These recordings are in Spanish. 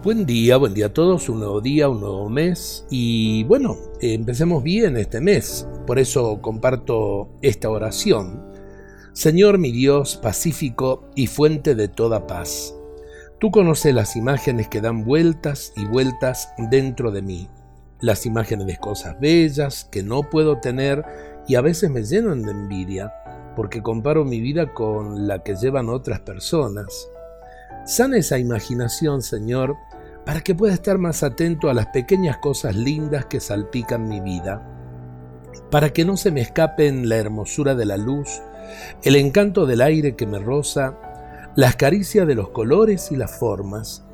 Buen día, buen día a todos, un nuevo día, un nuevo mes y bueno, empecemos bien este mes, por eso comparto esta oración. Señor mi Dios, pacífico y fuente de toda paz, tú conoces las imágenes que dan vueltas y vueltas dentro de mí, las imágenes de cosas bellas que no puedo tener y a veces me llenan de envidia, porque comparo mi vida con la que llevan otras personas. Sana esa imaginación, Señor, para que pueda estar más atento a las pequeñas cosas lindas que salpican mi vida, para que no se me escapen la hermosura de la luz, el encanto del aire que me roza, las caricias de los colores y las formas,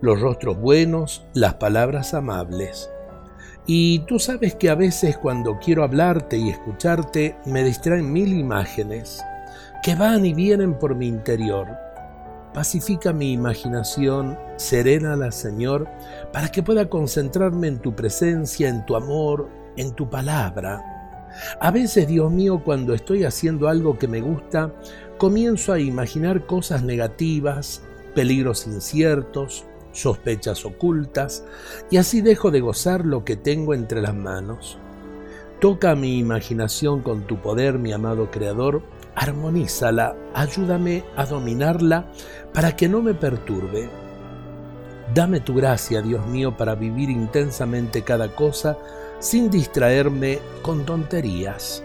los rostros buenos, las palabras amables. Y tú sabes que a veces cuando quiero hablarte y escucharte me distraen mil imágenes que van y vienen por mi interior Pacifica mi imaginación, serénala, Señor, para que pueda concentrarme en tu presencia, en tu amor, en tu palabra. A veces, Dios mío, cuando estoy haciendo algo que me gusta, comienzo a imaginar cosas negativas, peligros inciertos, sospechas ocultas, y así dejo de gozar lo que tengo entre las manos. Toca mi imaginación con tu poder, mi amado Creador, armonízala, ayúdame a dominarla para que no me perturbe. Dame tu gracia, Dios mío, para vivir intensamente cada cosa sin distraerme con tonterías.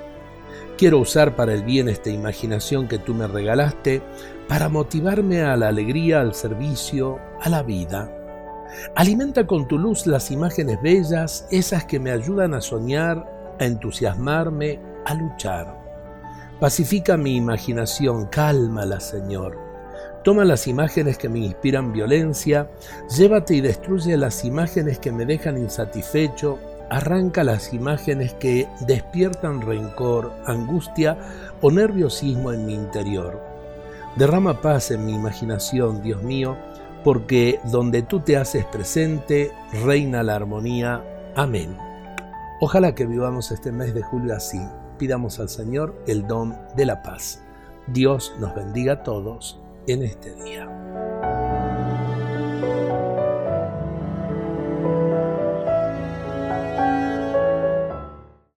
Quiero usar para el bien esta imaginación que tú me regalaste para motivarme a la alegría, al servicio, a la vida. Alimenta con tu luz las imágenes bellas, esas que me ayudan a soñar, a entusiasmarme, a luchar. Pacifica mi imaginación, cálmala, Señor. Toma las imágenes que me inspiran violencia, llévate y destruye las imágenes que me dejan insatisfecho, arranca las imágenes que despiertan rencor, angustia o nerviosismo en mi interior. Derrama paz en mi imaginación, Dios mío, porque donde tú te haces presente, reina la armonía. Amén. Ojalá que vivamos este mes de julio así pidamos al Señor el don de la paz. Dios nos bendiga a todos en este día.